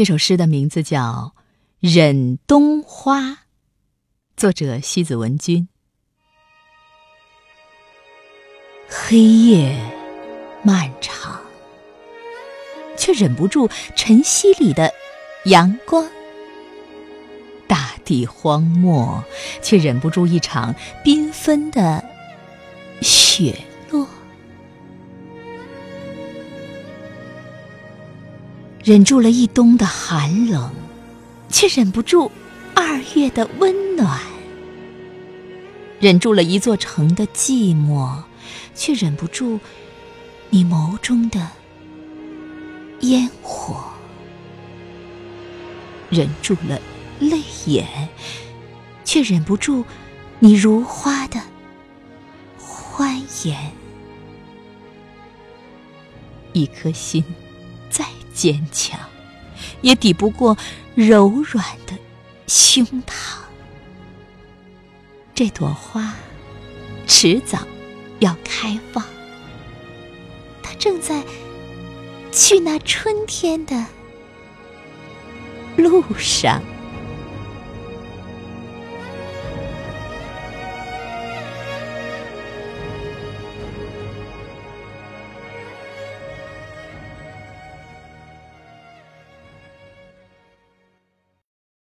这首诗的名字叫《忍冬花》，作者西子文君。黑夜漫长，却忍不住晨曦里的阳光；大地荒漠，却忍不住一场缤纷的雪忍住了一冬的寒冷，却忍不住二月的温暖；忍住了一座城的寂寞，却忍不住你眸中的烟火；忍住了泪眼，却忍不住你如花的欢颜。一颗心。在坚强，也抵不过柔软的胸膛。这朵花迟早要开放，它正在去那春天的路上。